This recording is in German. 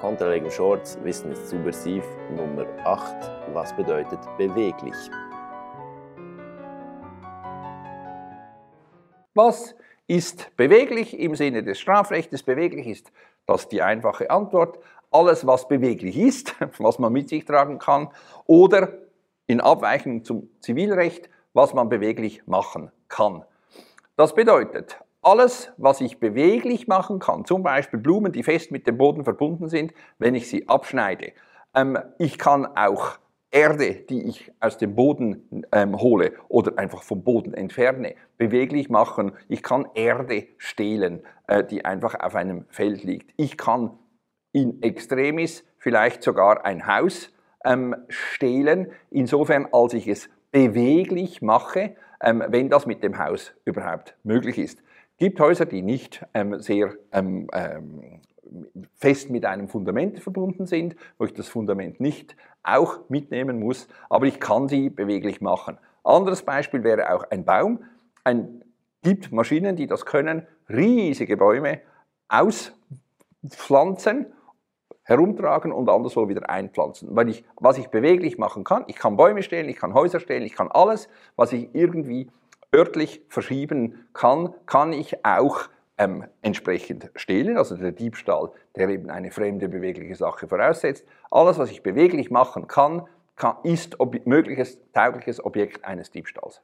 Konterlegen Shorts, Wissen ist subversiv, Nummer 8. Was bedeutet beweglich? Was ist beweglich im Sinne des Strafrechts? Beweglich ist das die einfache Antwort. Alles, was beweglich ist, was man mit sich tragen kann, oder in Abweichung zum Zivilrecht, was man beweglich machen kann. Das bedeutet, alles, was ich beweglich machen kann, zum Beispiel Blumen, die fest mit dem Boden verbunden sind, wenn ich sie abschneide. Ähm, ich kann auch Erde, die ich aus dem Boden ähm, hole oder einfach vom Boden entferne, beweglich machen. Ich kann Erde stehlen, äh, die einfach auf einem Feld liegt. Ich kann in extremis vielleicht sogar ein Haus ähm, stehlen, insofern als ich es beweglich mache, ähm, wenn das mit dem Haus überhaupt möglich ist gibt Häuser, die nicht ähm, sehr ähm, ähm, fest mit einem Fundament verbunden sind, wo ich das Fundament nicht auch mitnehmen muss, aber ich kann sie beweglich machen. Anderes Beispiel wäre auch ein Baum. Ein, gibt Maschinen, die das können, riesige Bäume auspflanzen, herumtragen und anderswo wieder einpflanzen. Weil ich, was ich beweglich machen kann, ich kann Bäume stellen, ich kann Häuser stellen, ich kann alles, was ich irgendwie örtlich verschieben kann, kann ich auch ähm, entsprechend stehlen, also der Diebstahl, der eben eine fremde bewegliche Sache voraussetzt. Alles, was ich beweglich machen kann, kann ist ob mögliches taugliches Objekt eines Diebstahls.